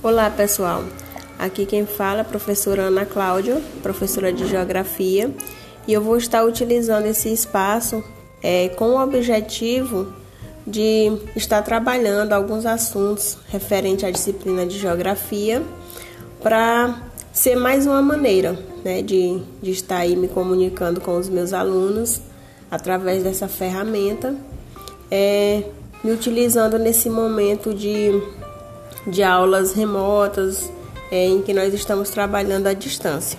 Olá pessoal, aqui quem fala é a professora Ana Cláudia, professora de Geografia, e eu vou estar utilizando esse espaço é, com o objetivo de estar trabalhando alguns assuntos referentes à disciplina de Geografia para ser mais uma maneira né, de, de estar aí me comunicando com os meus alunos através dessa ferramenta, é, me utilizando nesse momento de de aulas remotas é, em que nós estamos trabalhando à distância.